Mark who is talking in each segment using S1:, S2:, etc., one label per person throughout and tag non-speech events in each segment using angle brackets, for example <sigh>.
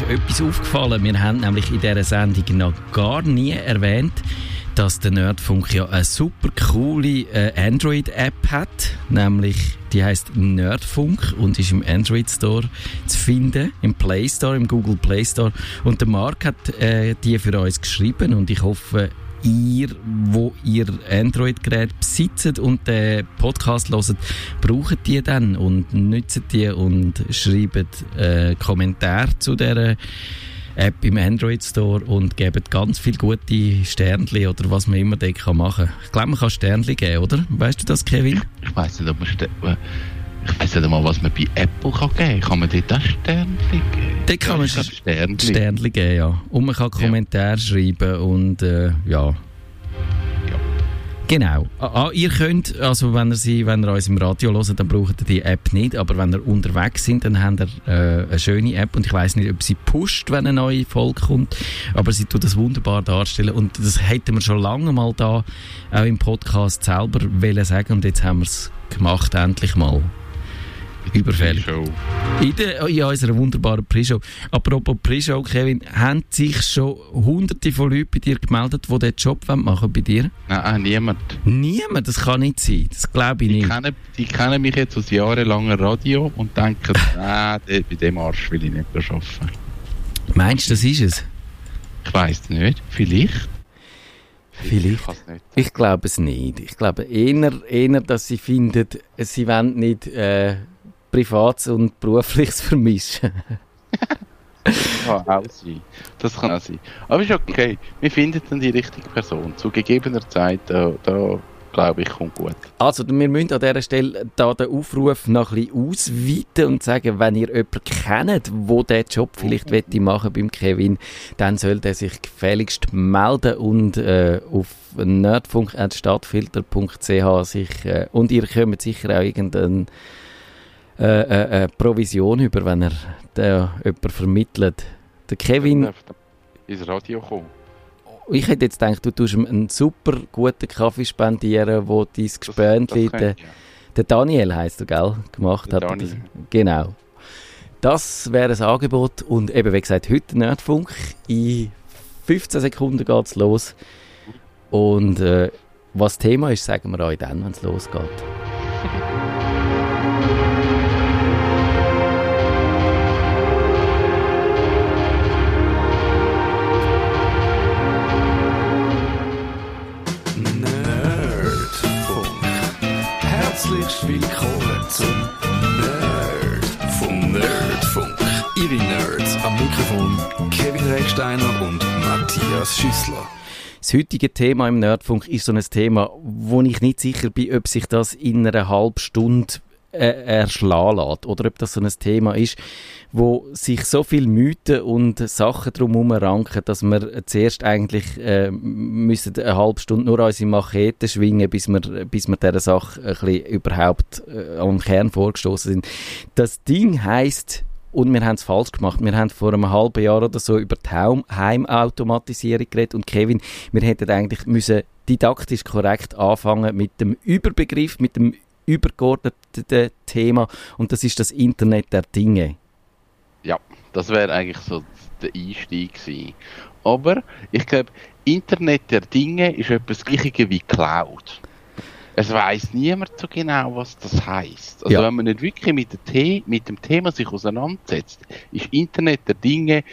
S1: ist etwas aufgefallen. Wir haben nämlich in dieser Sendung noch gar nie erwähnt, dass der Nerdfunk ja eine super coole äh, Android-App hat, nämlich die heißt Nerdfunk und ist im Android Store zu finden, im Play Store, im Google Play Store. Und der Mark hat äh, die für uns geschrieben und ich hoffe, ihr, wo ihr Android-Gerät besitzt und den Podcast hört, braucht die dann und nützt die und schreibt äh, Kommentare zu dieser App im Android Store und geben ganz viele gute Sternchen oder was man immer dort machen kann. Ich glaube, man kann Sternchen geben, oder? Weißt du das, Kevin?
S2: Ich weiß nicht, ob man Ster äh, ich weiß nicht mal, was man bei Apple kann geben kann. Kann man dort auch Sternchen geben?
S1: Dort kann man Sternchen. Sternchen geben, ja. Und man kann Kommentare ja. schreiben und äh, ja. Genau. Ah, ihr könnt, also wenn ihr, sie, wenn ihr uns im Radio hört, dann braucht ihr die App nicht, aber wenn ihr unterwegs sind, dann habt ihr äh, eine schöne App und ich weiß nicht, ob sie pusht, wenn eine neue Folge kommt, aber sie tut das wunderbar darstellen und das hätten wir schon lange mal da auch im Podcast selber wollen sagen und jetzt haben wir es gemacht, endlich mal überfällig. In, der, in unserer wunderbaren Pre-Show. Apropos Pre-Show, Kevin, haben sich schon hunderte von Leuten bei dir gemeldet, die diesen Job machen bei dir?
S2: Nein, niemand.
S1: Niemand? Das kann nicht sein. Das glaube ich
S2: die
S1: nicht.
S2: Kennen, die kennen mich jetzt aus jahrelanger Radio und denken, <laughs> nein, bei dem Arsch will ich nicht mehr arbeiten.
S1: Meinst du, das ist es?
S2: Ich weiß nicht. Vielleicht.
S1: Vielleicht. Ich, ich glaube es nicht. Ich glaube eher, eher, dass sie finden, sie wollen nicht äh, Privates und Berufliches vermischen.
S2: das <laughs> kann auch sein. Das kann auch sein. Aber ist okay. Wir finden dann die richtige Person. Zu gegebener Zeit, da, da glaube ich, kommt gut.
S1: Also, wir müssen an dieser Stelle da den Aufruf noch ein bisschen ausweiten und sagen, wenn ihr jemanden kennt, der diesen Job vielleicht mhm. machen beim Kevin, dann soll er sich gefälligst melden und äh, auf nerdfunk.stadtfilter.ch sich, äh, und ihr kommt sicher auch irgendeinen äh, äh, äh, Provision über, wenn er den jemand vermittelt. Der Kevin...
S2: Ins Radio kommen.
S1: Ich hätte jetzt gedacht, du tust ihm einen super guten Kaffee spendieren, wo dein Gespönchen, der, der Daniel heisst er, gell, gemacht der hat. Das, genau. Das wäre ein Angebot und eben, wie gesagt, heute Nerdfunk. In 15 Sekunden geht es los. Und äh, was Thema ist, sagen wir euch dann, wenn es losgeht. <laughs>
S3: herzlich willkommen zum Nerd vom Nerdfunk. Ihre Nerds am Mikrofon Kevin Recksteiner und Matthias Schüssler.
S1: Das heutige Thema im Nerdfunk ist so ein Thema, wo ich nicht sicher bin, ob sich das in einer halben Stunde äh, erschlagen lässt. Oder ob das so ein Thema ist, wo sich so viele Mythen und Sachen drumherum ranken, dass wir zuerst eigentlich äh, müssen eine halbe Stunde nur unsere Machete schwingen, bis wir, bis wir dieser Sache ein bisschen überhaupt äh, am Kern vorgestoßen sind. Das Ding heißt und wir haben es falsch gemacht. Wir haben vor einem halben Jahr oder so über die Heimautomatisierung geredet und Kevin, wir hätten eigentlich müssen didaktisch korrekt anfangen mit dem Überbegriff, mit dem übergeordneten Thema und das ist das Internet der Dinge.
S2: Ja, das wäre eigentlich so der Einstieg gewesen. Aber ich glaube, Internet der Dinge ist etwas Gleiches wie Cloud. Es weiß niemand so genau, was das heißt. Also ja. wenn man nicht wirklich mit, The mit, dem Thema sich auseinandersetzt, ist Internet der Dinge,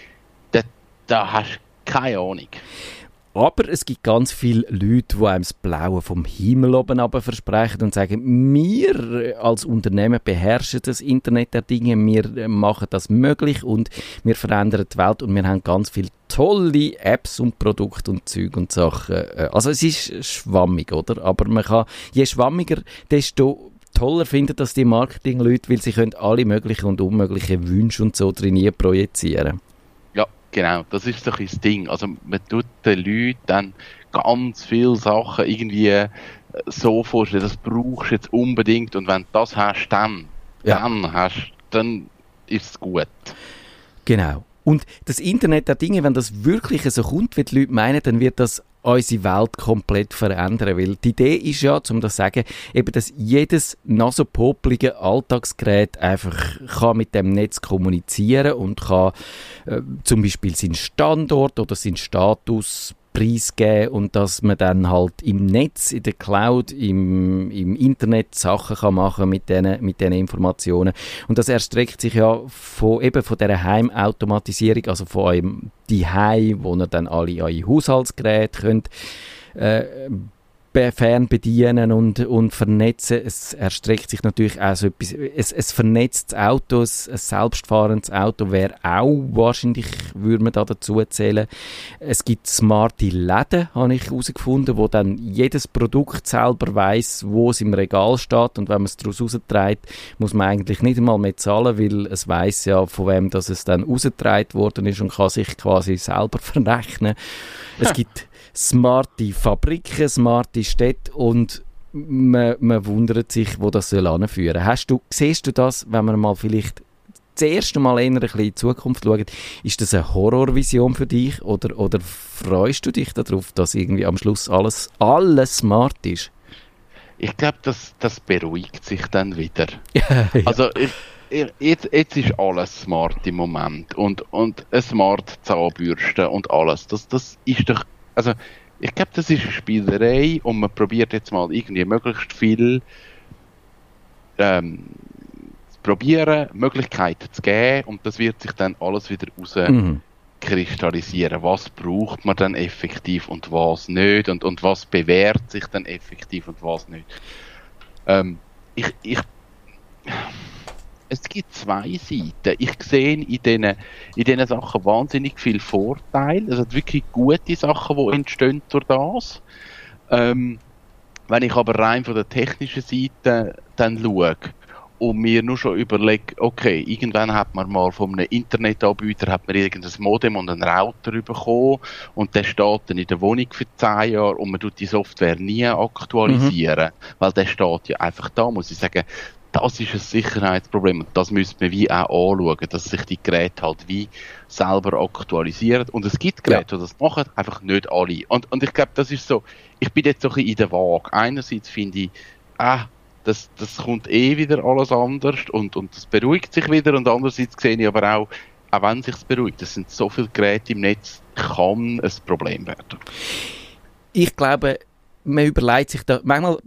S2: da, da hast du keine Ahnung.
S1: Aber es gibt ganz viele Leute, die einem das Blaue vom Himmel oben versprechen und sagen, wir als Unternehmen beherrschen das Internet der Dinge, wir machen das möglich und wir verändern die Welt und wir haben ganz viele tolle Apps und Produkte und Zeug und Sachen. Also es ist schwammig, oder? Aber man kann, je schwammiger, desto toller finden das die Marketingleute, weil sie können alle möglichen und unmöglichen Wünsche und so drin projizieren.
S2: Genau, das ist doch das Ding. Also man tut den Leuten dann ganz viele Sachen irgendwie äh, so vorstellen, das brauchst du jetzt unbedingt und wenn du das hast, dann, ja. dann hast, dann ist es gut.
S1: Genau. Und das Internet der Dinge, wenn das wirklich so kommt, wie die Leute meinen, dann wird das unsere Welt komplett verändern. Weil die Idee ist ja, um das zu sagen, eben, dass jedes nasopopelige Alltagsgerät einfach kann mit dem Netz kommunizieren und kann äh, zum Beispiel seinen Standort oder seinen Status preisgeben und dass man dann halt im Netz, in der Cloud, im, im Internet Sachen kann machen mit diesen mit den Informationen. Und das erstreckt sich ja von, eben von dieser Heimautomatisierung, also von eurem Heim, wo ihr dann alle eure Haushaltsgeräte könnt, äh, fernbedienen und, und vernetzen. Es erstreckt sich natürlich auch so etwas. Es, es vernetztes Auto, ein, ein selbstfahrendes Auto wäre auch wahrscheinlich, würde man da dazu zählen. Es gibt smarte Läden, habe ich herausgefunden, wo dann jedes Produkt selber weiß, wo es im Regal steht und wenn man es daraus rausträgt, muss man eigentlich nicht einmal mehr zahlen, weil es weiß ja, von wem das es dann rausgetragen worden ist und kann sich quasi selber <laughs> verrechnen. Es gibt smarte Fabriken, smarte Städte und man, man wundert sich, wo das soll anführen. Hast du, siehst du das, wenn man mal vielleicht das erste Mal eher ein bisschen in die Zukunft schaut, ist das eine Horrorvision für dich oder, oder freust du dich darauf, dass irgendwie am Schluss alles, alles smart ist?
S2: Ich glaube, das, das beruhigt sich dann wieder. <laughs> ja. Also ich, jetzt, jetzt ist alles smart im Moment und, und eine smart Zahnbürste und alles. Das, das ist doch also ich glaube, das ist eine Spielerei und man probiert jetzt mal irgendwie möglichst viel ähm, zu probieren, Möglichkeiten zu geben und das wird sich dann alles wieder raus mhm. kristallisieren. Was braucht man dann effektiv und was nicht und, und was bewährt sich dann effektiv und was nicht. Ähm, ich, ich es gibt zwei Seiten. Ich sehe in diesen, in diesen Sachen wahnsinnig viel Vorteil. Es hat wirklich gute Sachen, die entstehen durch das. Ähm, wenn ich aber rein von der technischen Seite dann schaue und mir nur schon überlege, okay, irgendwann hat man mal von einem Internetanbieter hat man irgendein Modem und einen Router bekommen und der steht dann in der Wohnung für zehn Jahre und man tut die Software nie aktualisieren, mhm. weil der steht ja einfach da, muss ich sagen, das ist ein Sicherheitsproblem und das müsste man wie auch anschauen, dass sich die Geräte halt wie selber aktualisieren und es gibt Geräte, ja. die das machen, einfach nicht alle. Und, und ich glaube, das ist so, ich bin jetzt so ein bisschen in der Waage. Einerseits finde ich, ah, das, das kommt eh wieder alles anders und, und das beruhigt sich wieder und andererseits sehe ich aber auch, auch wenn es sich beruhigt, es sind so viele Geräte im Netz, kann ein Problem werden.
S1: Ich glaube, man überlegt sich da, manchmal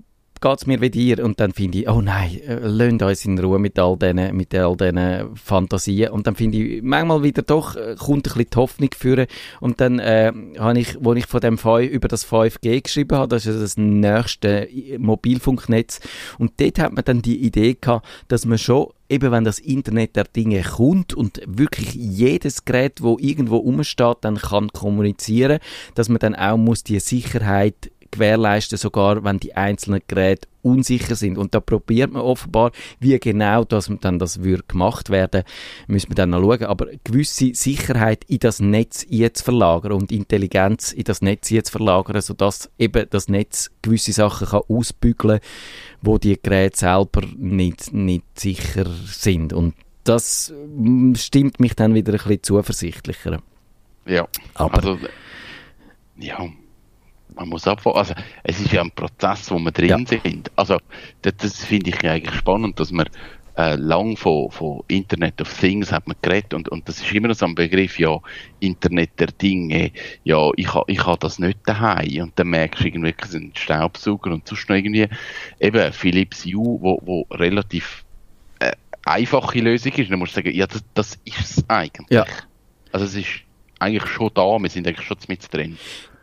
S1: geht es mir wie dir. Und dann finde ich, oh nein, äh, lasst uns in Ruhe mit all diesen, Fantasien. Und dann finde ich, manchmal wieder doch äh, kommt ein bisschen die Hoffnung führen. Und dann äh, habe ich, wo ich von dem 5, über das 5G geschrieben habe, das ist das nächste Mobilfunknetz. Und dort hat man dann die Idee gehabt, dass man schon eben wenn das Internet der Dinge kommt und wirklich jedes Gerät, wo irgendwo umsteht, dann kann kommunizieren, dass man dann auch muss die Sicherheit gewährleisten, sogar wenn die einzelnen Geräte unsicher sind. Und da probiert man offenbar, wie genau das dann das würde gemacht werden, müssen wir dann noch schauen. Aber gewisse Sicherheit in das Netz jetzt verlagern und Intelligenz in das Netz jetzt verlagern, sodass eben das Netz gewisse Sachen kann ausbügeln, wo die Geräte selber nicht, nicht sicher sind. Und das mm, stimmt mich dann wieder ein bisschen zuversichtlicher.
S2: Ja, aber also, ja, man muss abwarten. Also, es ist ja ein Prozess, wo wir drin ja. sind. Also, das, das finde ich eigentlich spannend, dass man äh, lang von, von Internet of Things hat man geredet und, und das ist immer so ein Begriff, ja, Internet der Dinge, ja, ich habe ich ha das nicht daheim und dann merkst du irgendwie, es sind Staubsauger und sonst noch irgendwie, eben Philips Hue, wo, wo relativ äh, einfache Lösung ist, dann musst du sagen, ja, das, das ist es eigentlich. Ja. Also es ist eigentlich schon da, wir sind eigentlich schon mit drin.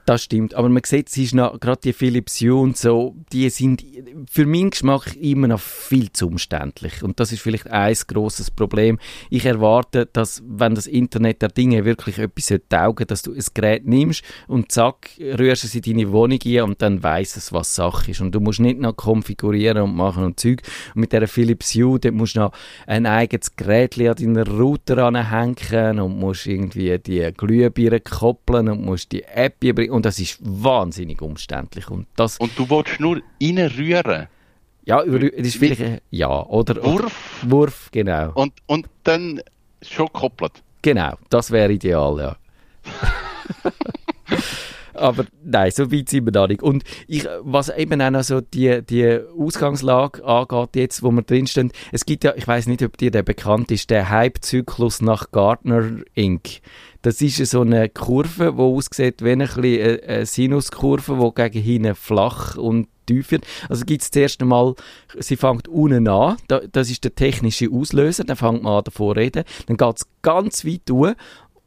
S1: Das stimmt, aber man sieht, es ist noch, gerade die Philips Hue und so, die sind für meinen Geschmack immer noch viel zu umständlich. Und das ist vielleicht ein grosses Problem. Ich erwarte, dass, wenn das Internet der Dinge wirklich etwas taugen dass du ein Gerät nimmst und zack, rührst es in deine Wohnung ein und dann weiss es, was Sache ist. Und du musst nicht noch konfigurieren und machen und Zeug. Und mit der Philips Hue, dort musst du noch ein eigenes Gerät an deinen Router anhängen und musst irgendwie die Glühbirne koppeln und musst die App überbringen und das ist wahnsinnig umständlich. Und, das,
S2: und du willst nur reinrühren?
S1: Ja, das ist vielleicht, ja, oder?
S2: Wurf?
S1: Wurf, genau.
S2: Und, und dann schon gekoppelt?
S1: Genau, das wäre ideal, ja. <laughs> Aber nein, so weit sind wir da nicht. Und ich, was eben auch noch so die, die Ausgangslage angeht, jetzt, wo wir drinstehen, es gibt ja, ich weiß nicht, ob dir der bekannt ist, der Hype-Zyklus nach Gartner Inc. Das ist so eine Kurve, die aussieht wie eine, eine Sinuskurve, die gegen hinten flach und tief wird. Also gibt es das erste Mal, sie fängt unten an, das ist der technische Auslöser, dann fängt man an davor reden, dann geht es ganz weit hoch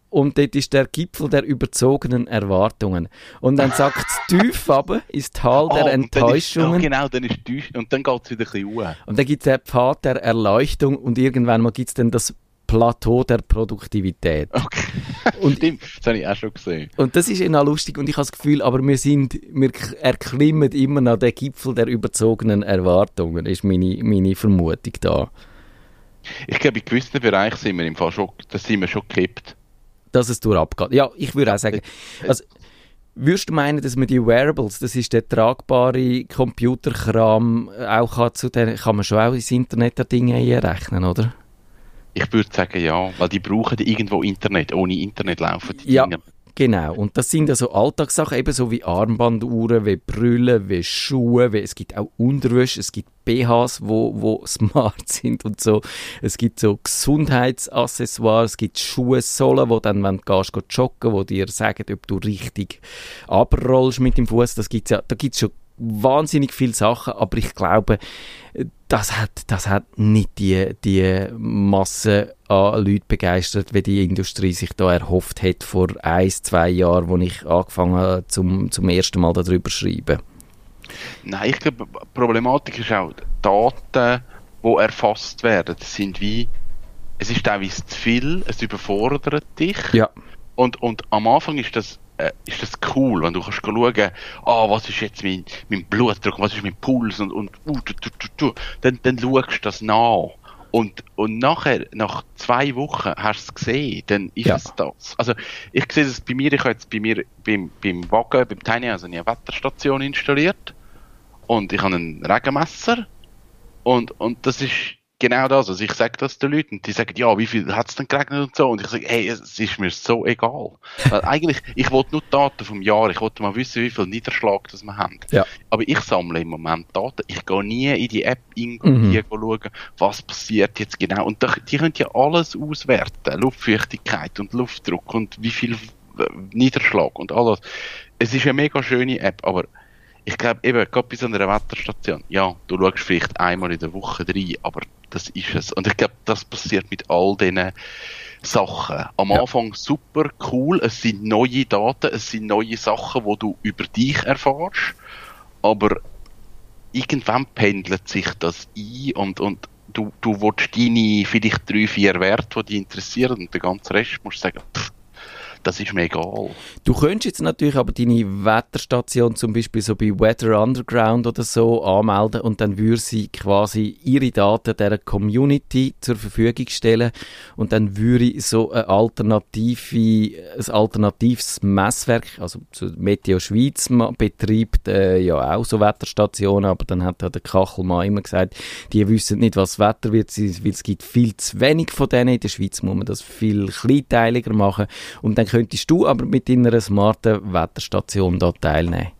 S1: und dort ist der Gipfel der überzogenen Erwartungen. Und dann sagt es <laughs> tief aber ins Tal der oh, Enttäuschungen.
S2: Ist, ja, genau, dann ist tief und dann geht es wieder ein bisschen hoch.
S1: Und dann gibt es der Pfad der Erleuchtung und irgendwann mal gibt es dann das Plateau der Produktivität.
S2: Okay. <laughs> Und, Stimmt, das habe ich auch schon gesehen.
S1: Und das ist immer lustig und ich habe das Gefühl, aber wir sind, wir erklimmen immer noch den Gipfel der überzogenen Erwartungen, ist meine, meine Vermutung da.
S2: Ich glaube, in gewissen Bereichen sind wir im Fall schon, da sind wir schon gekippt
S1: dass es durchabgeht. Ja, ich würde auch sagen, <laughs> also, Würdest du meinen, dass man die Wearables, das ist der tragbare Computerkram, auch kann, zu den, kann man schon auch ins Internet der Dinge einrechnen, oder?
S2: Ich würde sagen, ja, weil die brauchen irgendwo Internet. Ohne Internet laufen die
S1: ja,
S2: Dinge.
S1: Genau, und das sind also Alltagssachen, ebenso wie Armbanduhren, wie Brüllen, wie Schuhe, wie, es gibt auch Unterwäsche, es gibt BHs, wo, wo <laughs> smart sind und so. Es gibt so Gesundheitsaccessoires, es gibt Schuhe, Sohlen, wo dann, wenn du gehst, gehst joggen, wo dir sagen, ob du richtig abrollst mit dem Fuß. Das gibt's ja, da gibt's schon wahnsinnig viele Sachen, aber ich glaube, das hat, das hat nicht die, die Masse an Leuten begeistert, wie die Industrie sich da erhofft hat vor ein, zwei Jahren, als ich angefangen habe, zum, zum ersten Mal darüber zu schreiben.
S2: Nein, ich glaube, die Problematik ist auch, Daten, die erfasst werden, sind wie, es ist teilweise zu viel, es überfordert dich.
S1: Ja.
S2: Und, und am Anfang ist das äh, ist das cool, wenn du kannst schauen, ah, was ist jetzt mein, mein Blutdruck, was ist mein Puls und, und uh, du, du, du, du. Dann, dann schaust du das nach. Und, und nachher, nach zwei Wochen hast du es gesehen, dann ist ja. es das. Also, ich sehe das bei mir, ich habe jetzt bei mir, beim, beim Wagen, beim Tiny, also eine Wetterstation installiert. Und ich habe ein Regenmesser. Und, und das ist, genau das. Also ich sage das den Leuten die sagen, ja, wie viel hat es denn geregnet und so. Und ich sage, hey, es ist mir so egal. <laughs> Weil eigentlich, ich wollte nur Daten vom Jahr. Ich wollte mal wissen, wie viel Niederschlag das wir haben.
S1: Ja.
S2: Aber ich sammle im Moment Daten. Ich gehe nie in die App in mhm. schauen, was passiert jetzt genau. Und die können ja alles auswerten. Luftfeuchtigkeit und Luftdruck und wie viel Niederschlag und alles. Es ist eine mega schöne App, aber ich glaube eben, gerade bei so einer Wetterstation, ja, du schaust vielleicht einmal in der Woche rein, aber das ist es. Und ich glaube, das passiert mit all diesen Sachen. Am ja. Anfang super cool, es sind neue Daten, es sind neue Sachen, wo du über dich erfährst, aber irgendwann pendelt sich das ein und, und du, du willst deine vielleicht drei, vier Werte, die dich interessieren und den ganzen Rest musst du sagen, pff, das ist mir egal.
S1: Du könntest jetzt natürlich aber deine Wetterstation zum Beispiel so bei Weather Underground oder so anmelden und dann würde sie quasi ihre Daten der Community zur Verfügung stellen und dann würde so ein, alternative, ein alternatives Messwerk, also Meteo Schweiz betreibt äh, ja auch so Wetterstationen, aber dann hat der Kachelmann immer gesagt, die wissen nicht, was Wetter wird, weil es gibt viel zu wenig von denen. In der Schweiz muss man das viel kleinteiliger machen und dann könntest du aber mit deiner smarten Wetterstation da teilnehmen.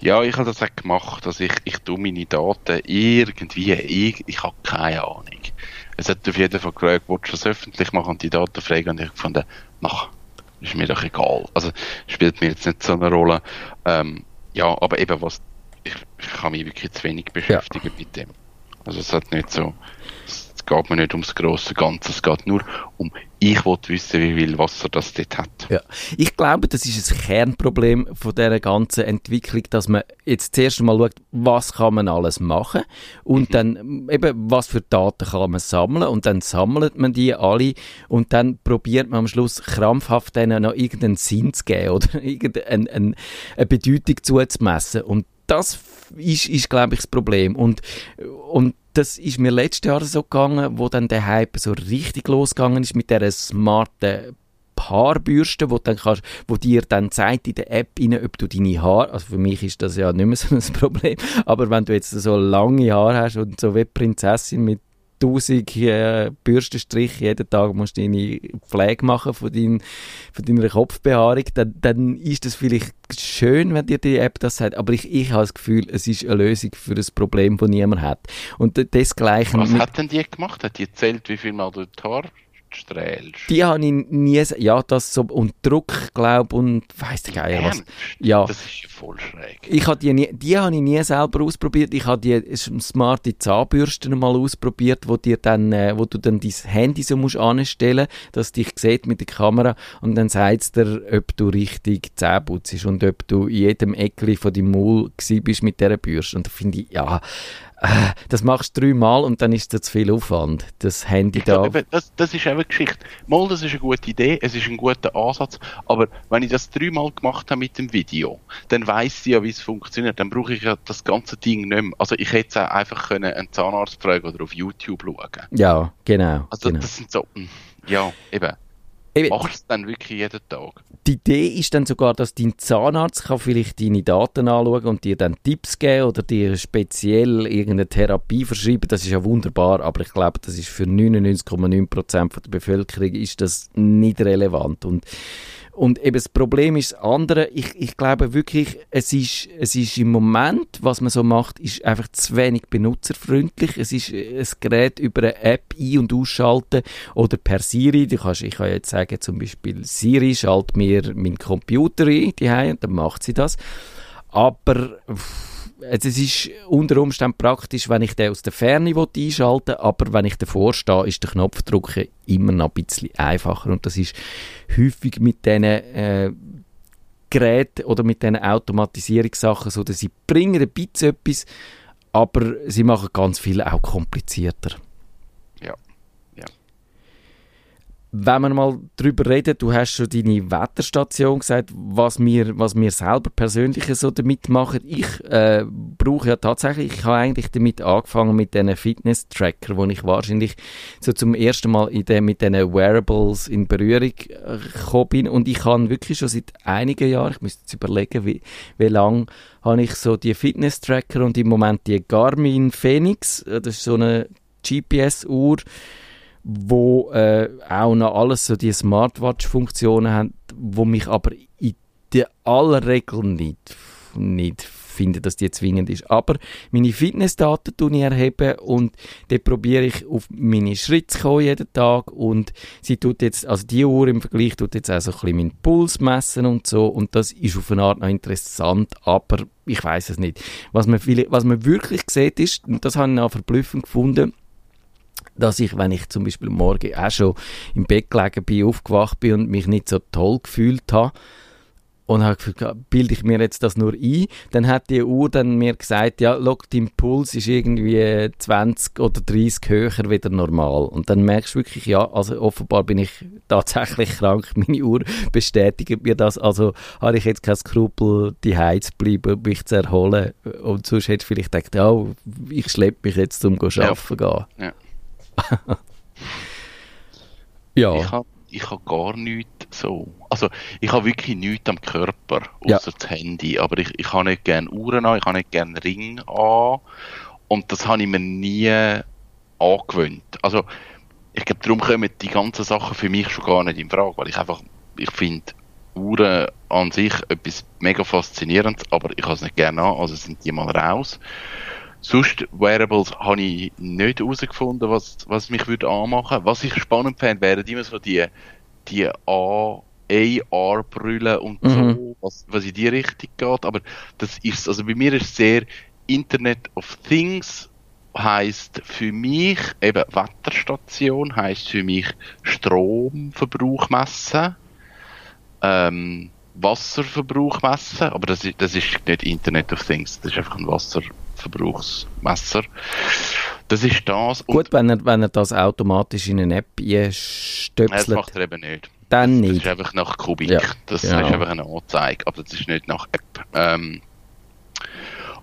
S2: Ja, ich habe das auch gemacht. Also ich, ich tue meine Daten irgendwie, ich, ich habe keine Ahnung. Es hat auf jeden Fall gefragt, willst du das öffentlich machen und die Daten fragen und ich fand, mach, ist mir doch egal. Also spielt mir jetzt nicht so eine Rolle. Ähm, ja, aber eben was, ich, ich kann mich wirklich zu wenig beschäftigen ja. mit dem. Also es hat nicht so, es geht mir nicht ums große Ganze, es geht nur um, ich will wissen, wie viel Wasser das dort hat.
S1: Ja. Ich glaube, das ist ein Kernproblem von dieser ganzen Entwicklung, dass man jetzt zuerst mal schaut, was kann man alles machen und mhm. dann eben, was für Daten kann man sammeln und dann sammelt man die alle und dann probiert man am Schluss krampfhaft denen noch irgendeinen Sinn zu geben oder <laughs> irgendeine eine, eine Bedeutung zuzumessen und das ist, ist glaube ich, das Problem. Und, und das ist mir letztes Jahr so gegangen, wo dann der Hype so richtig losgegangen ist mit dieser smarten Haarbürste, wo, dann kannst, wo dir dann zeigt in der App rein, ob du deine Haare, also für mich ist das ja nicht mehr so ein Problem, <laughs> aber wenn du jetzt so lange Haare hast und so wie Prinzessin mit 1000 äh, Bürstenstriche jeden Tag musst du deine Pflege machen von, dein, von deiner Kopfbehaarung, dann, dann ist das vielleicht schön, wenn dir die App das sagt, aber ich, ich habe das Gefühl, es ist eine Lösung für ein Problem, das niemand hat. Und desgleichen...
S2: Was hat denn die gemacht? Hat die erzählt, wie viel mal du die Haare strahlst?
S1: Die habe ich nie, ja, das so, und Druck, glaube und weiss der Geier was. Ja.
S2: Das ist ja voll schräg.
S1: Ich habe die, nie, die habe ich nie selber ausprobiert. Ich habe die smarte Zahnbürsten mal ausprobiert, wo dir dann, äh, wo du dann dein Handy so musst anstellen, dass dich sieht mit der Kamera und dann sagt es dir, ob du richtig Zähne putzt und ob du in jedem Eckli von deinem Maul bist mit dieser Bürste. Und da finde ich, ja, das machst du dreimal und dann ist das zu viel Aufwand, das Handy
S2: Ich
S1: da.
S2: eben, das, das ist eine Geschichte. Mal, das ist eine gute Idee, es ist ein guter Ansatz, aber wenn ich das dreimal gemacht habe mit dem Video, dann weiss ich ja, wie es funktioniert, dann brauche ich ja das ganze Ding nicht mehr. Also ich hätte jetzt auch einfach können einen Zahnarzt fragen oder auf YouTube schauen.
S1: Ja, genau.
S2: Also
S1: genau.
S2: das sind so, hm, ja, eben.
S1: Eben,
S2: Machst es dann wirklich jeden Tag?
S1: Die Idee ist dann sogar, dass dein Zahnarzt kann vielleicht deine Daten anschauen und dir dann Tipps geben oder dir speziell irgendeine Therapie verschreiben. Das ist ja wunderbar, aber ich glaube, das ist für 99,9% der Bevölkerung ist das nicht relevant. Und und eben das Problem ist das andere. Ich, ich glaube wirklich, es ist, es ist im Moment, was man so macht, ist einfach zu wenig benutzerfreundlich. Es ist ein Gerät über eine App ein- und ausschalten oder per Siri. Du kannst, ich kann jetzt sagen, zum Beispiel Siri schalt mir meinen Computer ein, die und dann macht sie das. Aber pff, also es ist unter Umständen praktisch, wenn ich den aus der Ferne einschalten will, aber wenn ich davor stehe, ist der Knopfdrucken immer noch ein bisschen einfacher und das ist häufig mit diesen äh, Geräten oder mit diesen Automatisierungssachen so, dass sie bringen ein bisschen etwas, aber sie machen ganz viel auch komplizierter.
S2: Ja.
S1: Wenn wir mal darüber reden, du hast schon deine Wetterstation gesagt, was wir, was wir selber persönlich so damit machen. Ich äh, brauche ja tatsächlich, ich habe eigentlich damit angefangen mit diesen Fitness-Tracker, wo ich wahrscheinlich so zum ersten Mal in den, mit diesen Wearables in Berührung äh, gekommen bin und ich habe wirklich schon seit einigen Jahren, ich müsste jetzt überlegen, wie, wie lange habe ich so die Fitness-Tracker und im Moment die Garmin Phoenix, äh, das ist so eine GPS-Uhr, wo äh, auch noch alles so die Smartwatch-Funktionen haben, wo mich aber in der aller Regel nicht, nicht finde, dass die zwingend ist. Aber meine Fitnessdaten tue ich und dort probiere ich auf meine Schritte zu kommen jeden Tag und sie tut jetzt, also die Uhr im Vergleich tut jetzt auch so ein bisschen meinen Puls messen und so und das ist auf eine Art noch interessant, aber ich weiß es nicht. Was man, viele, was man wirklich sieht ist, und das habe ich auch verblüffend gefunden, dass ich, wenn ich zum Beispiel morgen auch schon im Bett gelegen bin, aufgewacht bin und mich nicht so toll gefühlt habe, und habe gefühlt, bilde ich mir jetzt das nur ein, dann hat die Uhr dann mir gesagt, ja, log, dein Puls ist irgendwie 20 oder 30 höher wieder normal. Und dann merkst du wirklich, ja, also offenbar bin ich <laughs> tatsächlich krank. Meine Uhr bestätigt mir das. Also habe ich jetzt kein Skrupel, die zu bleiben, mich zu erholen. Und sonst hätte ich vielleicht gedacht, ja, ich schleppe mich jetzt, um zu arbeiten
S2: Ja.
S1: gehen.
S2: Ja. <laughs>
S1: Ja.
S2: Ich habe ich hab gar nichts so. Also, ich habe wirklich nichts am Körper,
S1: Ja.
S2: außer das Handy. Aber ich, ich habe nicht gerne Uhren an, ich habe nicht gerne Ring an. Und das habe ich mir nie angewöhnt. Also, ich glaube, darum kommen die ganzen Sachen für mich schon gar nicht in Frage, weil ich einfach, ich finde Uhren an sich etwas mega faszinierendes, aber ich habe es nicht gerne an, also sind die mal raus. Sonst, Wearables habe ich nicht herausgefunden, was, was mich würde anmachen. Was ich spannend fände, wären immer so die, die AR-Brille und
S1: Mhm.
S2: so, was, was in die Richtung geht. Aber das ist, also bei mir ist es sehr Internet of Things heißt für mich eben Wetterstation, heißt für mich Stromverbrauch messen, ähm, Wasserverbrauch messen, aber das ist, das ist nicht Internet of Things, das ist einfach ein Wasserverbrauchsmesser. Das ist das.
S1: Gut, wenn er, wenn er das automatisch in eine App
S2: Nein, das macht er eben nicht.
S1: dann
S2: Das
S1: nicht.
S2: ist einfach nach Kubik.
S1: Ja,
S2: das
S1: genau.
S2: ist einfach eine Anzeige, aber das ist nicht nach App. Ähm,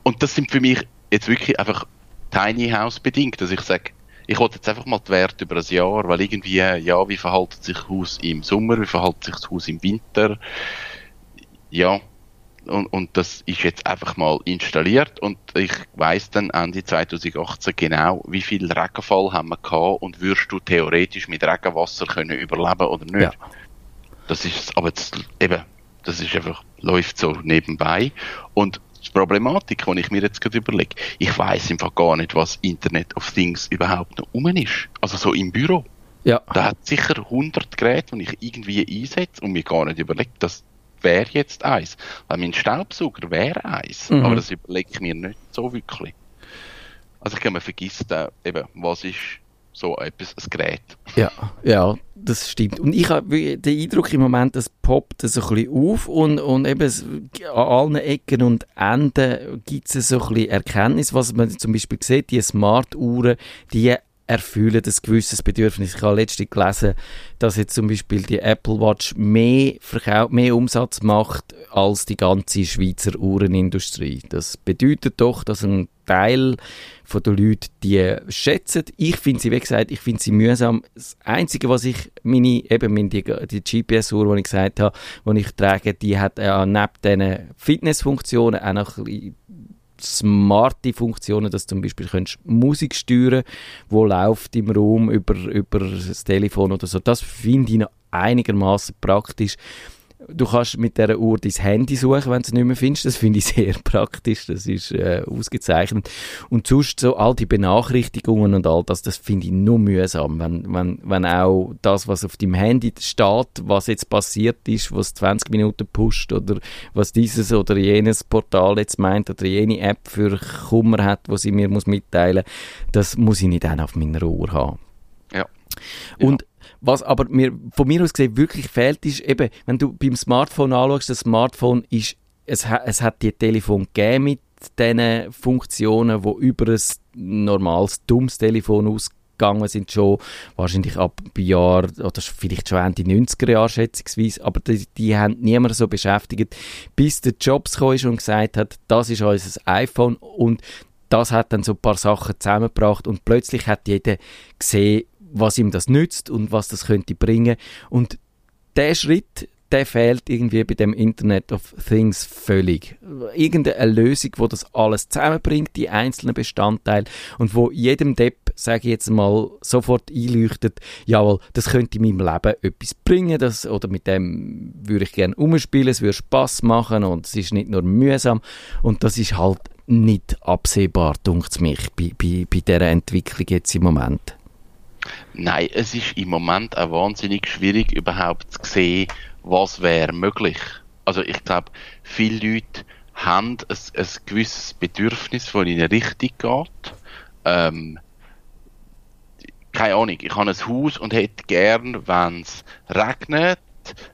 S2: und das sind für mich jetzt wirklich einfach Tiny House bedingt, dass ich sage, ich wollte jetzt einfach mal die Werte über ein Jahr, weil irgendwie, ja, wie verhält sich das Haus im Sommer, wie verhält sich das Haus im Winter? Ja, und, und das ist jetzt einfach mal installiert und ich weiß dann Ende 2018 genau, wie viel Regenfall haben wir gehabt und würdest du theoretisch mit Regenwasser können überleben oder nicht. Ja. Das ist, aber das, eben, das ist einfach, läuft so nebenbei und die Problematik, die ich mir jetzt gerade überlege, ich weiß einfach gar nicht, was Internet of Things überhaupt noch um ist. Also so im Büro. Ja. Da hat sicher 100 Geräte, die ich irgendwie einsetze und mir gar nicht überlegt, dass wäre jetzt eins. Weil mein Staubsauger wäre eins. Mhm. Aber das überlege ich mir nicht so wirklich. Also ich glaube, man vergisst da eben, was ist so etwas, ein Gerät.
S1: Ja, ja, das stimmt. Und ich habe den Eindruck im Moment, das poppt so ein bisschen auf und, und eben an allen Ecken und Enden gibt es so ein bisschen Erkenntnis, was man zum Beispiel sieht, die Smart-Uhren, die erfüllen ein gewisses Bedürfnis. Ich habe letztens gelesen, dass jetzt zum Beispiel die Apple Watch mehr, Verkauf, mehr Umsatz macht als die ganze Schweizer Uhrenindustrie. Das bedeutet doch, dass ein Teil von den Leuten die schätzen. Ich finde sie, wie gesagt, ich finde sie mühsam. Das Einzige, was ich, meine, eben meine, die, die GPS-Uhr, die ich gesagt habe, die ich trage, die hat äh, neben diesen Fitnessfunktionen auch noch ein bisschen smarte Funktionen, dass du zum Beispiel könntest Musik steuern wo läuft im Raum über, über das Telefon oder so. Das finde ich noch einigermaßen praktisch. Du kannst mit dieser Uhr dein Handy suchen, wenn du es nicht mehr findest. Das finde ich sehr <laughs> praktisch. Das ist äh, ausgezeichnet. Und sonst so all die Benachrichtigungen und all das, das finde ich nur mühsam. Wenn, wenn, wenn auch das, was auf dem Handy steht, was jetzt passiert ist, was 20 Minuten pusht oder was dieses oder jenes Portal jetzt meint oder jene App für Kummer hat, was sie mir muss mitteilen, das muss ich nicht auch auf meiner Uhr haben.
S2: Ja.
S1: Und was aber mir, von mir aus gesehen wirklich fehlt, ist eben, wenn du beim Smartphone anschaust, das Smartphone ist, es, es hat die Telefon gegeben mit diesen Funktionen, die über ein normales, dummes Telefon ausgegangen sind, schon wahrscheinlich ab Jahr, oder vielleicht schon Ende 90er Jahre schätzungsweise, aber die, die haben niemand so beschäftigt, bis der Jobs kam und gesagt hat, das ist unser iPhone. Und das hat dann so ein paar Sachen zusammengebracht und plötzlich hat jeder gesehen, was ihm das nützt und was das könnte bringen. Und der Schritt, der fehlt irgendwie bei dem Internet of Things völlig. Irgendeine Lösung, wo das alles zusammenbringt, die einzelnen Bestandteile und wo jedem Depp, sage ich jetzt mal, sofort einleuchtet, jawohl, das könnte in meinem Leben etwas bringen, das, oder mit dem würde ich gerne umspielen, es würde Spaß machen und es ist nicht nur mühsam und das ist halt nicht absehbar, dunkt mich, bei, bei, bei dieser Entwicklung jetzt im Moment.
S2: Nein, es ist im Moment auch wahnsinnig schwierig, überhaupt zu sehen, was wäre möglich. Also ich glaube, viele Leute haben ein, ein gewisses Bedürfnis, das ihnen richtig geht. Ähm, keine Ahnung, ich habe ein Haus und hätte gern, wenn es regnet,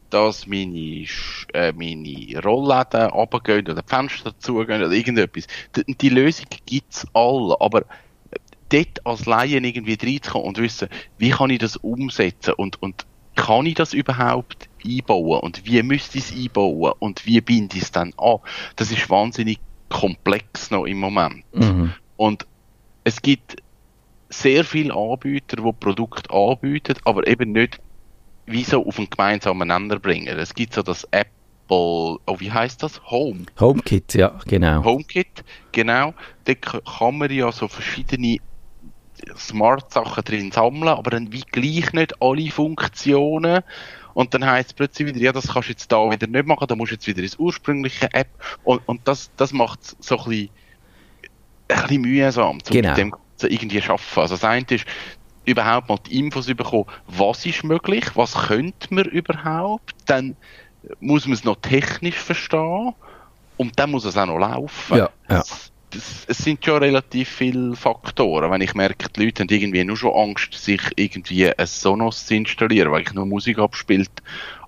S2: dass meine, äh, meine Rollläden runtergehen oder Fenster zugehen oder irgendetwas. Die, die Lösung gibt's alle, aber dort als Laien irgendwie reinzukommen und wissen, wie kann ich das umsetzen und, und kann ich das überhaupt einbauen und wie müsste ich es einbauen und wie binde ich es dann an? Das ist wahnsinnig komplex noch im Moment. Mhm. Und es gibt sehr viele Anbieter, die Produkte anbieten, aber eben nicht wie so auf einen gemeinsamen Nenner bringen. Es gibt so das Apple, oh, wie heißt das? Home.
S1: HomeKit, ja, genau.
S2: HomeKit, genau. Da kann man ja so verschiedene Smart-Sachen drin sammeln, aber dann wie gleich nicht alle Funktionen. Und dann heißt es plötzlich wieder, ja, das kannst du jetzt da wieder nicht machen, da musst du jetzt wieder ins ursprüngliche App. Und, und das, das macht es so ein bisschen, ein bisschen mühsam, um genau. mit dem Ganzen irgendwie schaffen. Also das eine ist, überhaupt mal die Infos bekommen, was ist möglich, was könnte man überhaupt, dann muss man es noch technisch verstehen und dann muss es auch noch laufen.
S1: Ja, ja
S2: das, es sind schon relativ viele Faktoren. Wenn ich merke, die Leute haben irgendwie nur schon Angst, sich irgendwie ein Sonos zu installieren, weil ich nur Musik abspielt.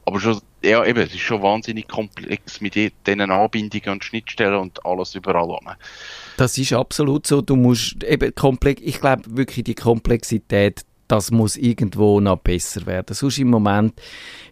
S2: Aber schon, ja, eben, es ist schon wahnsinnig komplex mit diesen Anbindungen und Schnittstellen und alles überall an.
S1: Das ist absolut so. Du musst eben komplex, ich glaube wirklich die Komplexität, das muss irgendwo noch besser werden. Sonst im Moment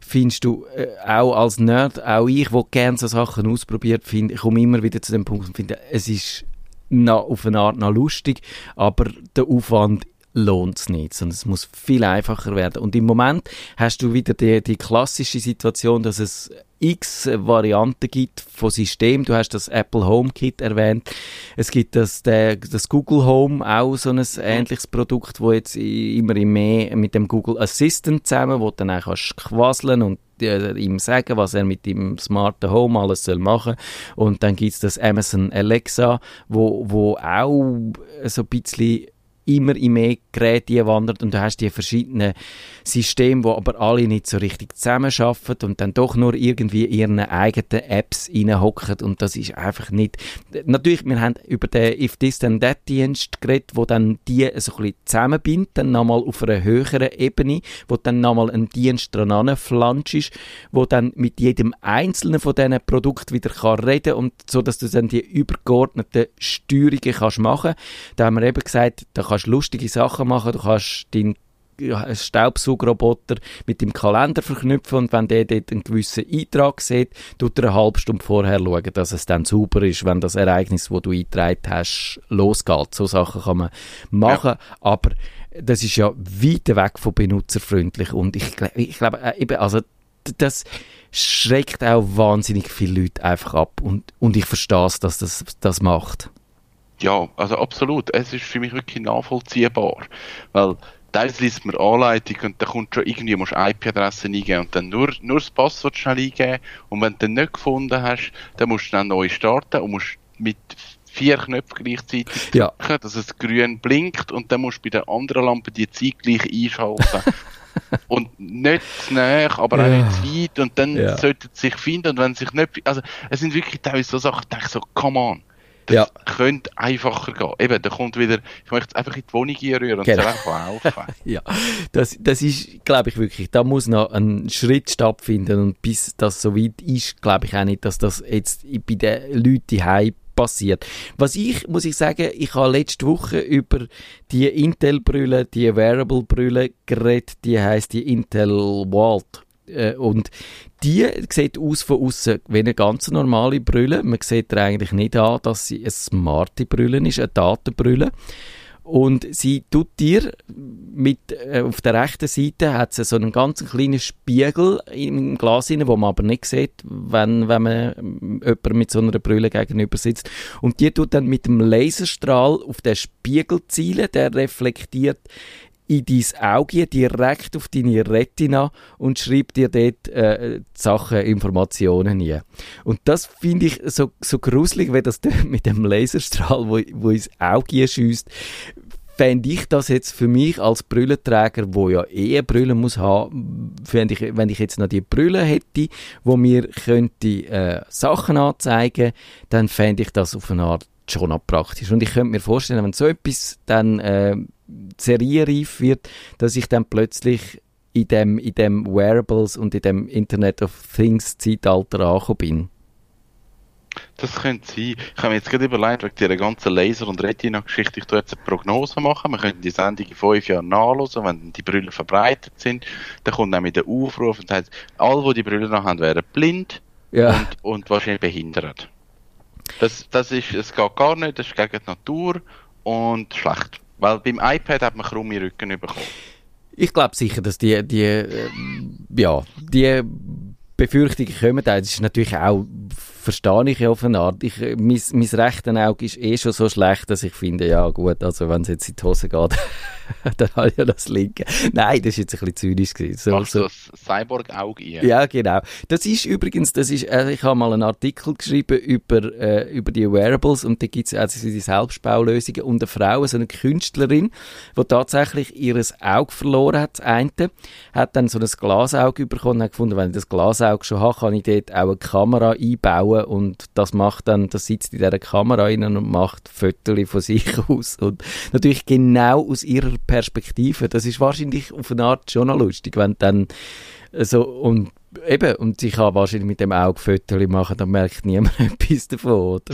S1: findest du, äh, auch als Nerd, auch ich, der gerne so Sachen ausprobiert, finde, komme immer wieder zu dem Punkt und finde, es ist noch, auf eine Art noch lustig, aber der Aufwand lohnt es nicht, sondern es muss viel einfacher werden. Und im Moment hast du wieder die, die klassische Situation, dass es x Varianten gibt von System. Du hast das Apple HomeKit erwähnt. Es gibt das, das Google Home, auch so ein ähnliches Produkt, wo jetzt immer mehr mit dem Google Assistant zusammen, wo du dann auch kannst quasseln und äh, ihm sagen, was er mit dem smarten Home alles soll machen. Und dann gibt es das Amazon Alexa, wo, wo auch so ein bisschen immer in mehr Geräte wandert und du hast die verschiedenen Systeme, die aber alle nicht so richtig zusammenarbeiten und dann doch nur irgendwie ihren eigenen Apps reinhocken und das ist einfach nicht... Natürlich, wir haben über den If This Then That Dienst geredet, wo dann die so ein bisschen zusammenbindet, dann nochmal auf einer höheren Ebene, wo dann nochmal ein Dienst dran ist, wo dann mit jedem einzelnen von diesen Produkten wieder kann reden und so, dass du dann die übergeordneten Steuerungen kannst machen. Da haben wir eben gesagt, da kannst kannst lustige Sachen machen, du kannst deinen Staubsaugerroboter mit dem Kalender verknüpfen und wenn der dort einen gewissen Eintrag sieht, tut er eine halbe Stunde vorher schauen, dass es dann sauber ist, wenn das Ereignis, das du eingetragen hast, losgeht. So Sachen kann man machen, ja. aber das ist ja weit weg von benutzerfreundlich und ich, ich glaube, äh, also das schreckt auch wahnsinnig viele Leute einfach ab und, und ich verstehe es, dass das das macht.
S2: Ja, also absolut. Es ist für mich wirklich nachvollziehbar. Weil teilweise liest man Anleitung und dann kommt schon irgendwie, musst IP-Adresse eingeben und dann nur, nur das Passwort schnell eingeben. Und wenn du dann nicht gefunden hast, dann musst du dann neu starten und musst mit vier Knöpfen gleichzeitig
S1: ja.
S2: drücken, dass es grün blinkt und dann musst du bei der anderen Lampe die Zeit gleich einschalten. <laughs> und nicht zu nah, aber ja. auch nicht zu weit und dann ja. sollte es sich finden und wenn sich nicht, also es sind wirklich teilweise so Sachen, ich denke so, come on. Das ja. könnte einfacher gehen. Eben, da kommt wieder, ich möchte es einfach in die Wohnung einrühren und genau. es einfach laufen. <laughs>
S1: ja, das, das ist, glaube ich wirklich, da muss noch ein Schritt stattfinden und bis das so weit ist, glaube ich auch nicht, dass das jetzt bei den Leuten heim passiert. Was ich, muss ich sagen, ich habe letzte Woche über die Intel-Brille, die Wearable-Brille geredet, die heißt die Intel Vault äh, und die sieht aus von außen wie eine ganz normale Brille. Man sieht ihr eigentlich nicht an, dass sie eine smarte Brille ist, eine Datenbrille. Und sie tut dir mit, äh, auf der rechten Seite hat sie so einen ganz kleinen Spiegel im Glas rein, wo man aber nicht sieht, wenn, wenn man ähm, jemand mit so einer Brille gegenüber sitzt. Und die tut dann mit dem Laserstrahl auf den Spiegel zielen, der reflektiert in dein Auge direkt auf deine Retina und schreibt dir dort äh, Sachen, Informationen hin. Und das finde ich so, so gruselig, wenn das <laughs> mit dem Laserstrahl, wo, wo ins Auge schießt, fände ich das jetzt für mich als Brüllenträger, wo ja eh Brille muss haben, fände ich, wenn ich jetzt noch die Brille hätte, wo mir könnte äh, Sachen anzeigen, dann fände ich das auf eine Art schon praktisch. Und ich könnte mir vorstellen, wenn so etwas dann äh, serienreif wird, dass ich dann plötzlich in dem, in dem Wearables und in dem Internet of Things Zeitalter angekommen bin.
S2: Das könnte sein. Ich habe mir jetzt gerade überlegt, wegen dieser ganzen Laser- und Retina-Geschichte, ich tue jetzt eine Prognose machen. Wir könnten die Sendung in fünf Jahren nachlesen, wenn die Brüllen verbreitet sind. Dann kommt nämlich der Aufruf und sagt, alle, die die Brüllen noch haben, wären blind ja. und, und wahrscheinlich behindert. Das, das ist, es geht gar nicht, das ist gegen die Natur und schlecht. Weil beim iPad hat man krumme Rücken bekommen.
S1: Ich glaube sicher, dass die, die, äh, ja, die Befürchtungen kommen. Das ist natürlich auch verstehe ich ja auf eine Art. Ich, äh, mein, mein rechte Auge ist eh schon so schlecht, dass ich finde, ja gut, also wenn es jetzt in die Hose geht, <laughs> dann habe ich ja das linke. Nein, das war jetzt ein bisschen zynisch. Gewesen.
S2: So, Machst so. das Cyborg-Auge ein?
S1: Ja, genau. Das ist übrigens, das ist, äh, ich habe mal einen Artikel geschrieben über, äh, über die Wearables und da gibt es also die Selbstbaulösungen und eine Frau, so eine Künstlerin, die tatsächlich ihr Auge verloren hat, das eine, hat dann so ein Glasauge bekommen und hat gefunden, wenn ich das Glasauge schon habe, kann ich dort auch eine Kamera einbauen und das macht dann, das sitzt in dieser Kamera rein und macht Fotos von sich <laughs> aus und natürlich genau aus ihrer Perspektive. Das ist wahrscheinlich auf eine Art schon noch lustig, wenn dann so und eben und ich kann wahrscheinlich mit dem Auge Fotos machen, dann merkt niemand <laughs> etwas davon. <laughs>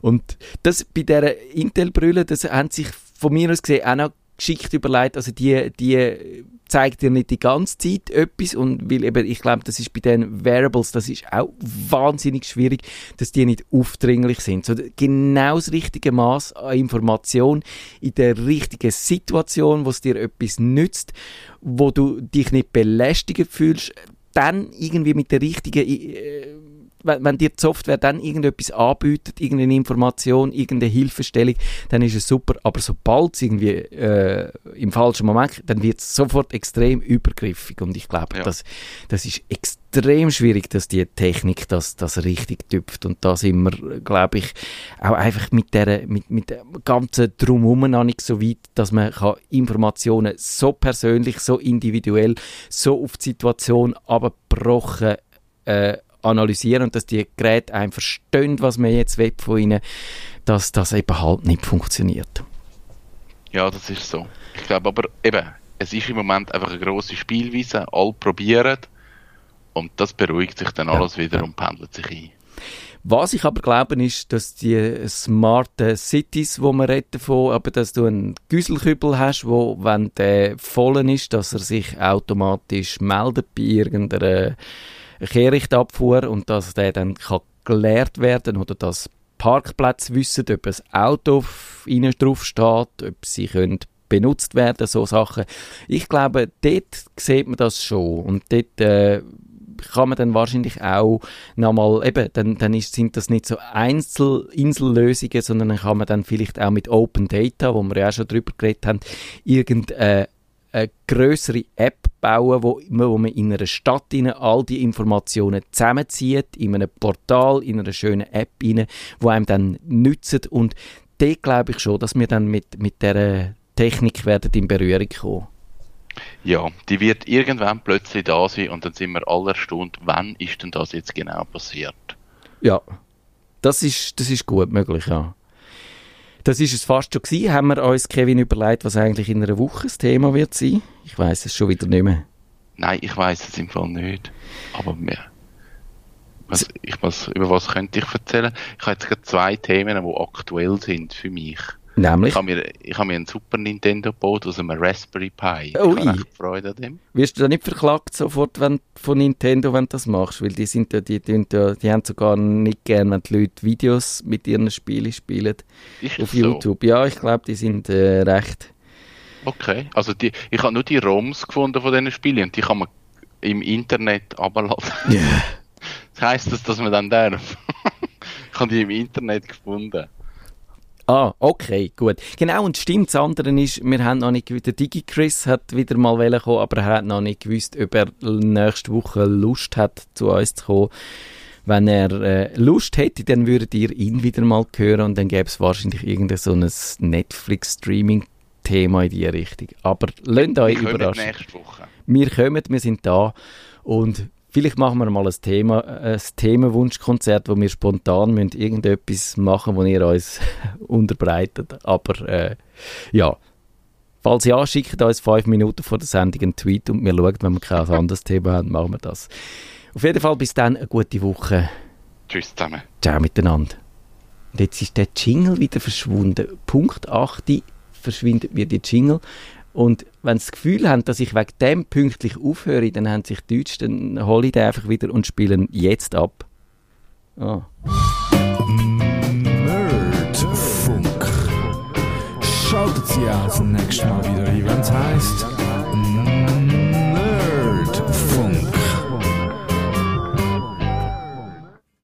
S1: Und das bei dieser Intel-Brille, das haben sich von mir aus gesehen auch noch geschickt überlegt, also die, die zeigt dir nicht die ganze Zeit etwas und weil eben, ich glaube, das ist bei den Variables, das ist auch wahnsinnig schwierig, dass die nicht aufdringlich sind. So genau das richtige Maß an Information in der richtigen Situation, wo es dir etwas nützt, wo du dich nicht belästigt fühlst, dann irgendwie mit der richtigen, äh, wenn, wenn dir die Software dann irgendetwas anbietet, irgendeine Information, irgendeine Hilfestellung, dann ist es super. Aber sobald es irgendwie äh, im falschen Moment, dann wird es sofort extrem übergriffig. Und ich glaube,
S2: Ja.
S1: das, das ist extrem schwierig, dass die Technik das, das richtig tüpft. Und da sind wir, glaube ich, auch einfach mit der, mit, mit dem ganzen Drumherum noch nicht so weit, dass man kann Informationen so persönlich, so individuell, so auf die Situation abgebrochen äh, analysieren und dass die Geräte einem verstehen, was man jetzt will von ihnen, dass das eben halt nicht funktioniert.
S2: Ja, das ist so. Ich glaube aber eben, es ist im Moment einfach eine grosse Spielweise, alle probieren und das beruhigt sich dann
S1: Ja,
S2: alles wieder und pendelt sich ein.
S1: Was ich aber glaube, ist, dass die smarten Cities, wo man redet davon, aber dass du einen Güsselkübel hast, wo, wenn der voll ist, dass er sich automatisch meldet bei irgendeiner Kehrichtabfuhr und dass der dann kann geleert werden oder dass Parkplätze wissen, ob ein Auto innen drauf steht, ob sie können benutzt werden, so Sachen. Ich glaube, dort sieht man das schon und dort äh, kann man dann wahrscheinlich auch nochmal, eben, dann, dann ist, sind das nicht so Einzel Insellösungen, sondern dann kann man dann vielleicht auch mit Open Data, wo wir ja auch schon drüber geredet haben, irgendeine eine größere App bauen, wo, wo man in einer Stadt rein all die Informationen zusammenzieht, in einem Portal, in einer schönen App rein, wo einem dann nützt und dort glaube ich schon, dass wir dann mit, mit dieser Technik werden in Berührung kommen.
S2: Ja, die wird irgendwann plötzlich da sein und dann sind wir alle erstaunt, wann ist denn das jetzt genau passiert?
S1: Ja, das ist, das ist gut möglich, ja. Das ist es fast schon gewesen. Haben wir uns, Kevin, überlegt, was eigentlich in einer Woche das Thema wird sein? Ich weiß es schon wieder nicht mehr.
S2: Nein, ich weiß es im Fall nicht. Aber mir. Was, ich, was, über was könnte ich erzählen? Ich habe jetzt gerade zwei Themen, die aktuell sind für mich.
S1: Nämlich,
S2: Ich habe mir, ich habe mir einen Super Nintendo gebaut aus einem Raspberry Pi.
S1: Ui.
S2: Ich habe Freude an dem.
S1: wirst du da nicht verklagt sofort wenn, von Nintendo, wenn du das machst? Weil die, sind ja, die, die, die, haben sogar nicht gern, wenn die Leute Videos mit ihren Spielen spielen
S2: Ist
S1: auf
S2: so?
S1: YouTube. Ja, ich glaube, die sind äh, recht.
S2: Okay. Also die, ich habe nur die ROMs gefunden von diesen Spielen und die kann man im Internet abladen.
S1: Ja. <laughs>
S2: Das heisst das, dass man dann darf? <laughs> ich habe die im Internet gefunden.
S1: Ah, okay, gut. Genau, und stimmt, das andere ist, wir haben noch nicht gewusst, der DigiChris hat wieder mal kommen, aber er hat noch nicht gewusst, ob er nächste Woche Lust hat, zu uns zu kommen. Wenn er äh, Lust hätte, dann würdet ihr ihn wieder mal hören und dann gäbe es wahrscheinlich irgendein so ein Netflix-Streaming-Thema in die Richtung. Aber lasst euch
S2: Wir
S1: überraschen.
S2: nächste Woche.
S1: Wir kommen, wir sind da und vielleicht machen wir mal ein Thema, ein Themenwunschkonzert, wo wir spontan müssen irgendetwas machen, wo ihr uns <laughs> unterbreitet. Aber äh, ja, falls ja, schickt uns fünf Minuten vor der Sendung einen Tweet und wir schauen, wenn wir kein <laughs> anderes Thema haben, machen wir das. Auf jeden Fall bis dann eine gute Woche.
S2: Tschüss zusammen.
S1: Ciao miteinander. Und jetzt ist der Jingle wieder verschwunden. Punkt 8 verschwindet mir die Jingle. Und wenn sie das Gefühl haben, dass ich wegen dem pünktlich aufhöre, dann haben sich die Deutsch, dann hole ich den einfach wieder und spiele ihn jetzt ab. Ah.
S3: Nerdfunk. Schaltet Sie auch das nächste Mal wieder